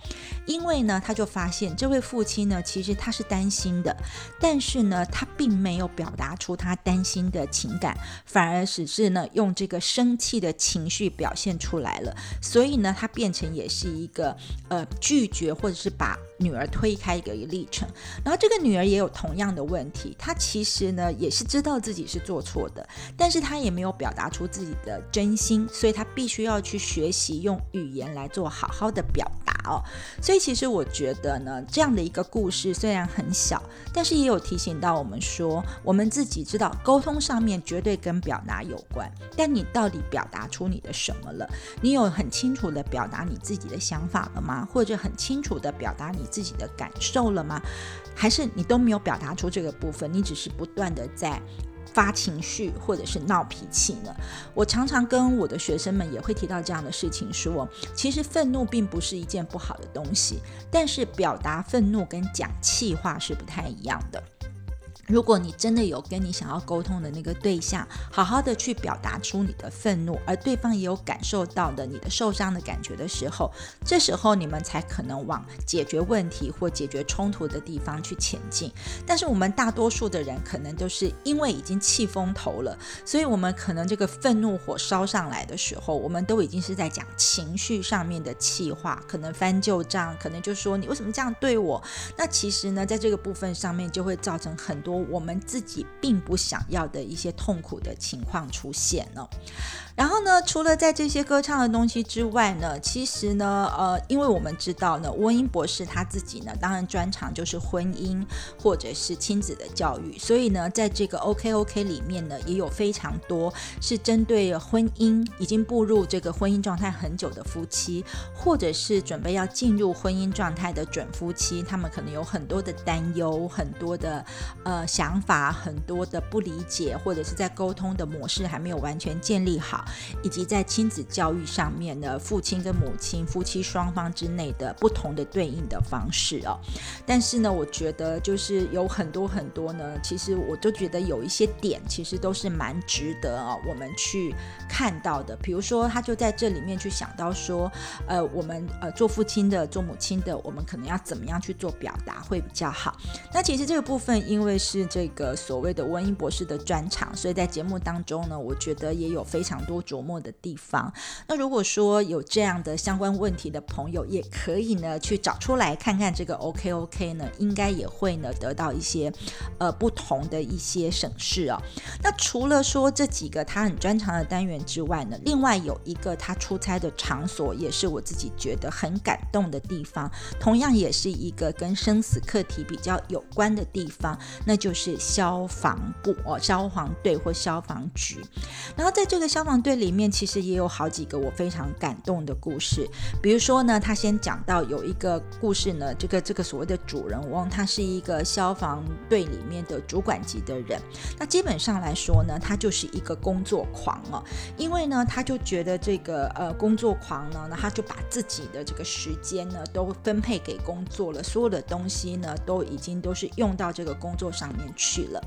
因为呢，他就发现这位父亲呢，其实他是担心的，但是呢，他并没有表达出他担心的情感，反而只是呢用这个生气的情绪表现出来了，所以呢，他变成也是一个呃拒绝或者是把。女儿推开一个历程，然后这个女儿也有同样的问题，她其实呢也是知道自己是做错的，但是她也没有表达出自己的真心，所以她必须要去学习用语言来做好好的表达哦。所以其实我觉得呢，这样的一个故事虽然很小，但是也有提醒到我们说，我们自己知道沟通上面绝对跟表达有关，但你到底表达出你的什么了？你有很清楚的表达你自己的想法了吗？或者很清楚的表达你？自己的感受了吗？还是你都没有表达出这个部分？你只是不断的在发情绪或者是闹脾气呢？我常常跟我的学生们也会提到这样的事情，说其实愤怒并不是一件不好的东西，但是表达愤怒跟讲气话是不太一样的。如果你真的有跟你想要沟通的那个对象，好好的去表达出你的愤怒，而对方也有感受到的你的受伤的感觉的时候，这时候你们才可能往解决问题或解决冲突的地方去前进。但是我们大多数的人可能都是因为已经气疯头了，所以我们可能这个愤怒火烧上来的时候，我们都已经是在讲情绪上面的气话，可能翻旧账，可能就说你为什么这样对我？那其实呢，在这个部分上面就会造成很多。我们自己并不想要的一些痛苦的情况出现了。然后呢，除了在这些歌唱的东西之外呢，其实呢，呃，因为我们知道呢，温英博士他自己呢，当然专长就是婚姻或者是亲子的教育，所以呢，在这个 OK OK 里面呢，也有非常多是针对婚姻已经步入这个婚姻状态很久的夫妻，或者是准备要进入婚姻状态的准夫妻，他们可能有很多的担忧，很多的呃想法，很多的不理解，或者是在沟通的模式还没有完全建立好。以及在亲子教育上面呢，父亲跟母亲、夫妻双方之内的不同的对应的方式哦。但是呢，我觉得就是有很多很多呢，其实我都觉得有一些点，其实都是蛮值得啊，我们去看到的。比如说，他就在这里面去想到说，呃，我们呃做父亲的、做母亲的，我们可能要怎么样去做表达会比较好。那其实这个部分，因为是是这个所谓的温英博士的专场，所以在节目当中呢，我觉得也有非常多。琢磨的地方。那如果说有这样的相关问题的朋友，也可以呢去找出来看看这个 OK OK 呢，应该也会呢得到一些呃不同的一些审视哦。那除了说这几个他很专长的单元之外呢，另外有一个他出差的场所，也是我自己觉得很感动的地方，同样也是一个跟生死课题比较有关的地方，那就是消防部哦，消防队或消防局。然后在这个消防队里面，其实也有好几个我非常感动的故事。比如说呢，他先讲到有一个故事呢，这个这个所谓的主人翁，他是一个消防队里面的主管级的人。那基本上来说呢，他就是一个工作狂哦，因为呢，他就觉得这个呃工作狂呢，那他就把自己的这个时间呢都分配给工作了，所有的东西呢都已经都是用到这个工作上面去了。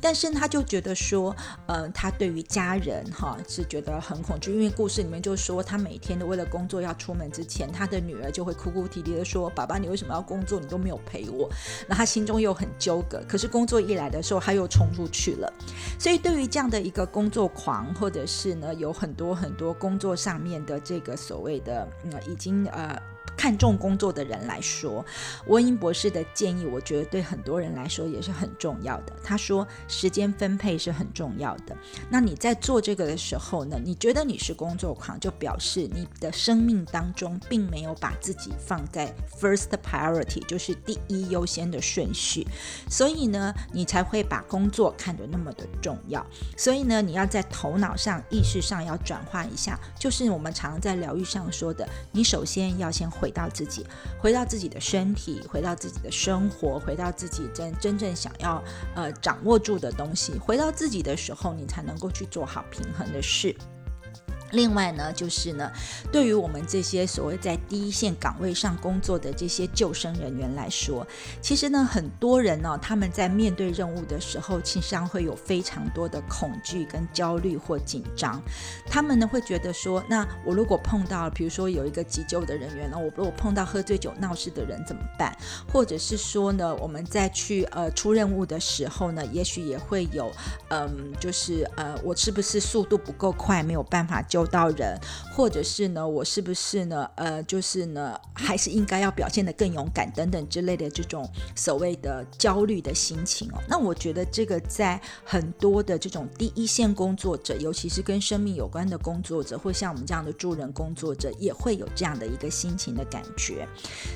但是他就觉得说，嗯，他对于家人哈是觉得很恐惧，因为故事里面就说他每天都为了工作要出门之前，他的女儿就会哭哭啼啼的说：“爸爸，你为什么要工作？你都没有陪我。”那他心中又很纠葛，可是工作一来的时候，他又冲出去了。所以对于这样的一个工作狂，或者是呢有很多很多工作上面的这个所谓的，嗯，已经呃。看重工作的人来说，温英博士的建议，我觉得对很多人来说也是很重要的。他说，时间分配是很重要的。那你在做这个的时候呢，你觉得你是工作狂，就表示你的生命当中并没有把自己放在 first priority，就是第一优先的顺序。所以呢，你才会把工作看得那么的重要。所以呢，你要在头脑上、意识上要转化一下，就是我们常在疗愈上说的，你首先要先回。回到自己，回到自己的身体，回到自己的生活，回到自己真真正想要呃掌握住的东西，回到自己的时候，你才能够去做好平衡的事。另外呢，就是呢，对于我们这些所谓在第一线岗位上工作的这些救生人员来说，其实呢，很多人呢，他们在面对任务的时候，其实上会有非常多的恐惧跟焦虑或紧张。他们呢会觉得说，那我如果碰到，比如说有一个急救的人员呢，我如果碰到喝醉酒闹事的人怎么办？或者是说呢，我们在去呃出任务的时候呢，也许也会有，嗯，就是呃，我是不是速度不够快，没有办法救？受到人，或者是呢，我是不是呢？呃，就是呢，还是应该要表现得更勇敢等等之类的这种所谓的焦虑的心情哦。那我觉得这个在很多的这种第一线工作者，尤其是跟生命有关的工作者，或像我们这样的助人工作者，也会有这样的一个心情的感觉。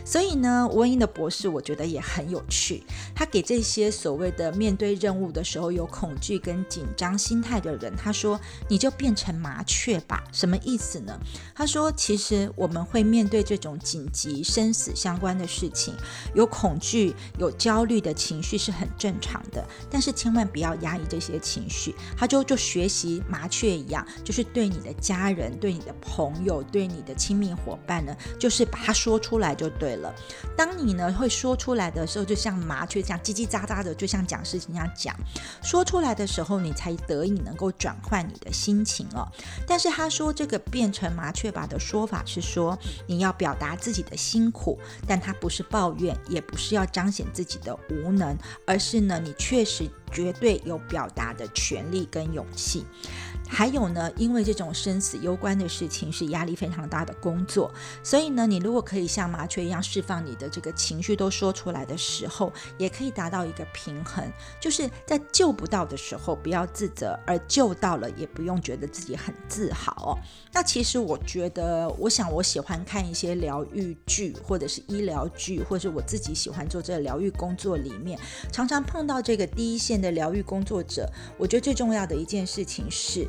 所以呢，温英的博士我觉得也很有趣，他给这些所谓的面对任务的时候有恐惧跟紧张心态的人，他说：“你就变成麻雀吧。”什么意思呢？他说，其实我们会面对这种紧急、生死相关的事情，有恐惧、有焦虑的情绪是很正常的，但是千万不要压抑这些情绪。他就就学习麻雀一样，就是对你的家人、对你的朋友、对你的亲密伙伴呢，就是把它说出来就对了。当你呢会说出来的时候，就像麻雀这样叽叽喳喳的，就像讲事情一样讲。说出来的时候，你才得以能够转换你的心情哦。但是他。他说这个变成麻雀吧的说法是说，你要表达自己的辛苦，但他不是抱怨，也不是要彰显自己的无能，而是呢，你确实绝对有表达的权利跟勇气。还有呢，因为这种生死攸关的事情是压力非常大的工作，所以呢，你如果可以像麻雀一样释放你的这个情绪都说出来的时候，也可以达到一个平衡，就是在救不到的时候不要自责，而救到了也不用觉得自己很自豪。那其实我觉得，我想我喜欢看一些疗愈剧，或者是医疗剧，或者是我自己喜欢做这个疗愈工作里面，常常碰到这个第一线的疗愈工作者，我觉得最重要的一件事情是。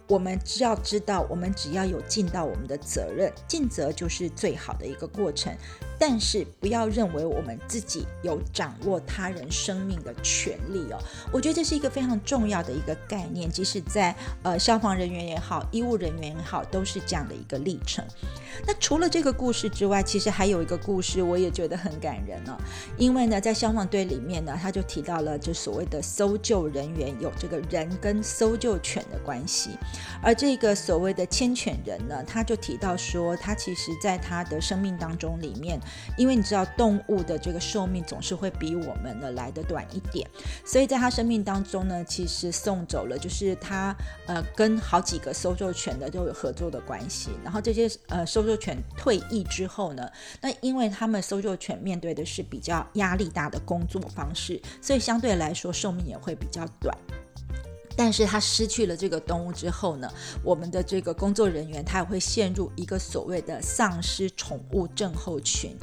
我们只要知道，我们只要有尽到我们的责任，尽责就是最好的一个过程。但是不要认为我们自己有掌握他人生命的权利哦。我觉得这是一个非常重要的一个概念，即使在呃消防人员也好，医务人员也好，都是这样的一个历程。那除了这个故事之外，其实还有一个故事，我也觉得很感人哦。因为呢，在消防队里面呢，他就提到了就所谓的搜救人员有这个人跟搜救犬的关系，而这个所谓的牵犬人呢，他就提到说，他其实在他的生命当中里面。因为你知道动物的这个寿命总是会比我们呢来的短一点，所以在他生命当中呢，其实送走了，就是他呃跟好几个搜救犬的都有合作的关系。然后这些呃搜救犬退役之后呢，那因为他们搜救犬面对的是比较压力大的工作方式，所以相对来说寿命也会比较短。但是他失去了这个动物之后呢，我们的这个工作人员他也会陷入一个所谓的丧失宠物症候群。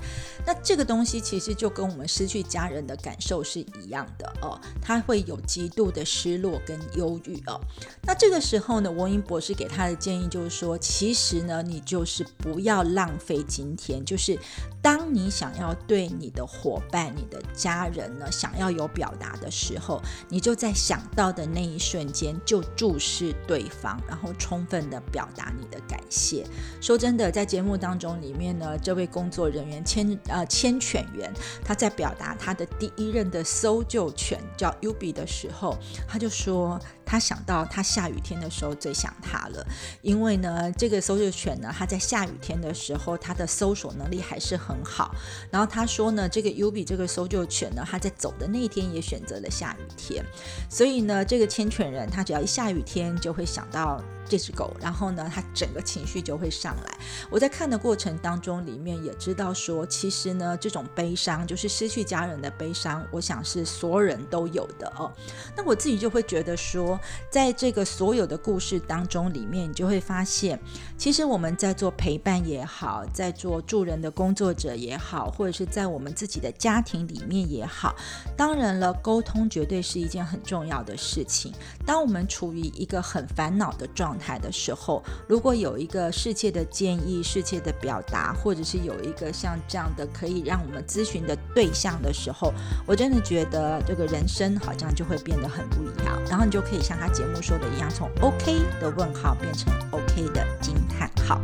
那这个东西其实就跟我们失去家人的感受是一样的哦，他会有极度的失落跟忧郁哦。那这个时候呢，文英博士给他的建议就是说，其实呢，你就是不要浪费今天，就是当你想要对你的伙伴、你的家人呢，想要有表达的时候，你就在想到的那一瞬。间就注视对方，然后充分的表达你的感谢。说真的，在节目当中里面呢，这位工作人员牵呃牵犬员，他在表达他的第一任的搜救犬叫 Ubi 的时候，他就说。他想到他下雨天的时候最想他了，因为呢，这个搜救犬呢，它在下雨天的时候，它的搜索能力还是很好。然后他说呢，这个 U B 这个搜救犬呢，它在走的那一天也选择了下雨天，所以呢，这个牵犬人他只要一下雨天就会想到。这只狗，然后呢，它整个情绪就会上来。我在看的过程当中，里面也知道说，其实呢，这种悲伤就是失去家人的悲伤，我想是所有人都有的哦。那我自己就会觉得说，在这个所有的故事当中，里面你就会发现，其实我们在做陪伴也好，在做助人的工作者也好，或者是在我们自己的家庭里面也好，当然了，沟通绝对是一件很重要的事情。当我们处于一个很烦恼的状，台的时候，如果有一个世界的建议、世界的表达，或者是有一个像这样的可以让我们咨询的对象的时候，我真的觉得这个人生好像就会变得很不一样。然后你就可以像他节目说的一样，从 OK 的问号变成 OK 的惊叹号。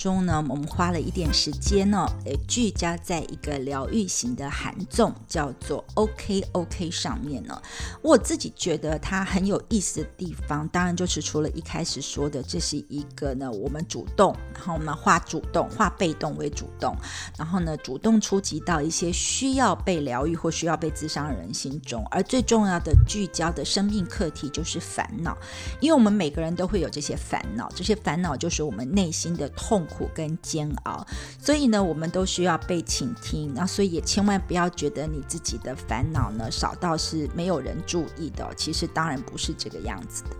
中呢，我们花了一点时间呢，诶，聚焦在一个疗愈型的韩综，叫做 OK OK 上面呢。我自己觉得它很有意思的地方，当然就是除了一开始说的，这是一个呢，我们主动，然后我们化主动，化被动为主动，然后呢，主动出击到一些需要被疗愈或需要被滋伤的人心中。而最重要的聚焦的生命课题就是烦恼，因为我们每个人都会有这些烦恼，这些烦恼就是我们内心的。痛苦跟煎熬，所以呢，我们都需要被倾听。那所以也千万不要觉得你自己的烦恼呢少到是没有人注意的，其实当然不是这个样子的。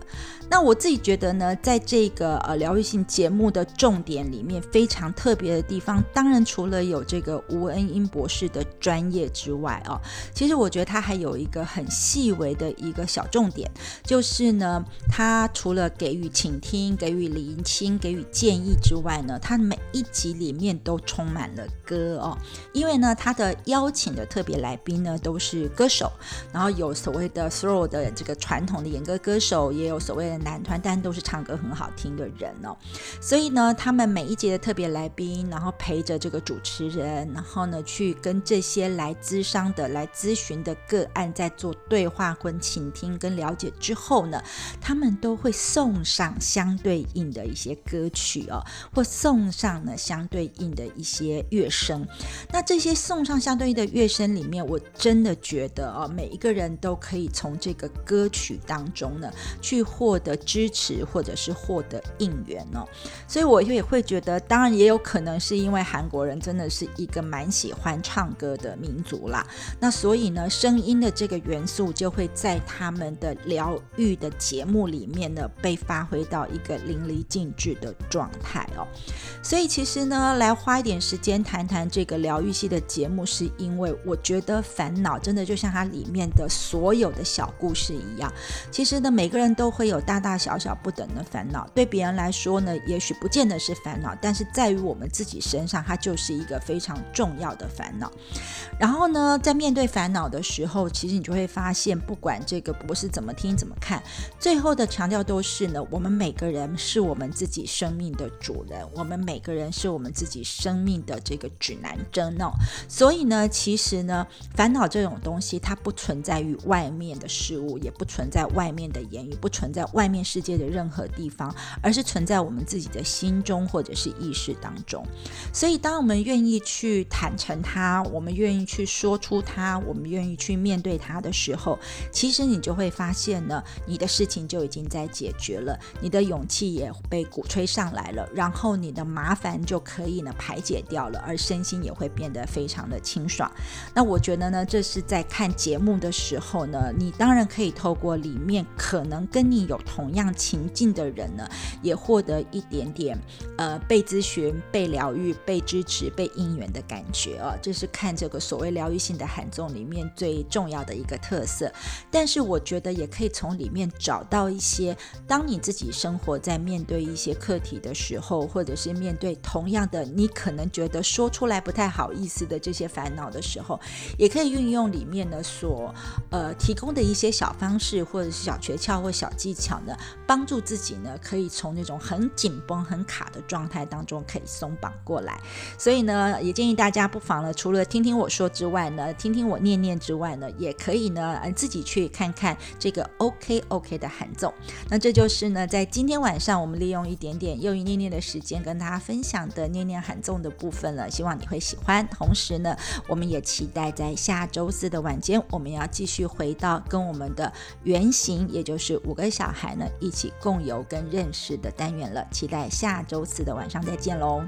那我自己觉得呢，在这个呃疗愈性节目的重点里面，非常特别的地方，当然除了有这个吴恩英博士的专业之外啊，其实我觉得他还有一个很细微的一个小重点，就是呢，他除了给予倾听、给予聆听、给予建议之外，呢，它每一集里面都充满了歌哦，因为呢，他的邀请的特别来宾呢都是歌手，然后有所谓的 throw 的这个传统的演歌歌手，也有所谓的男团，但都是唱歌很好听的人哦。所以呢，他们每一节的特别来宾，然后陪着这个主持人，然后呢，去跟这些来咨商的、来咨询的个案在做对话、跟倾听、跟了解之后呢，他们都会送上相对应的一些歌曲哦，或送送上了相对应的一些乐声，那这些送上相对应的乐声里面，我真的觉得哦，每一个人都可以从这个歌曲当中呢，去获得支持或者是获得应援哦。所以我也会觉得，当然也有可能是因为韩国人真的是一个蛮喜欢唱歌的民族啦，那所以呢，声音的这个元素就会在他们的疗愈的节目里面呢，被发挥到一个淋漓尽致的状态哦。所以其实呢，来花一点时间谈谈这个疗愈系的节目，是因为我觉得烦恼真的就像它里面的所有的小故事一样。其实呢，每个人都会有大大小小不等的烦恼，对别人来说呢，也许不见得是烦恼，但是在于我们自己身上，它就是一个非常重要的烦恼。然后呢，在面对烦恼的时候，其实你就会发现，不管这个博士怎么听怎么看，最后的强调都是呢，我们每个人是我们自己生命的主人，我们我们每个人是我们自己生命的这个指南针哦。所以呢，其实呢，烦恼这种东西，它不存在于外面的事物，也不存在外面的言语，不存在外面世界的任何地方，而是存在我们自己的心中或者是意识当中。所以，当我们愿意去坦诚它，我们愿意去说出它，我们愿意去面对它的时候，其实你就会发现呢，你的事情就已经在解决了，你的勇气也被鼓吹上来了，然后你的麻烦就可以呢排解掉了，而身心也会变得非常的清爽。那我觉得呢，这是在看节目的时候呢，你当然可以透过里面可能跟你有同样情境的人呢，也获得一点点呃被咨询、被疗愈、被支持、被应援的感觉啊。这是看这个所谓疗愈性的喊众里面最重要的一个特色。但是我觉得也可以从里面找到一些，当你自己生活在面对一些课题的时候，或者是面对同样的你可能觉得说出来不太好意思的这些烦恼的时候，也可以运用里面呢所呃提供的一些小方式，或者是小诀窍或小技巧呢，帮助自己呢可以从那种很紧绷、很卡的状态当中可以松绑过来。所以呢，也建议大家不妨呢，除了听听我说之外呢，听听我念念之外呢，也可以呢，自己去看看这个 OK OK 的喊奏。那这就是呢，在今天晚上我们利用一点点又一念念的时间跟跟大家分享的念念喊重的部分了，希望你会喜欢。同时呢，我们也期待在下周四的晚间，我们要继续回到跟我们的原型，也就是五个小孩呢一起共游跟认识的单元了。期待下周四的晚上再见喽。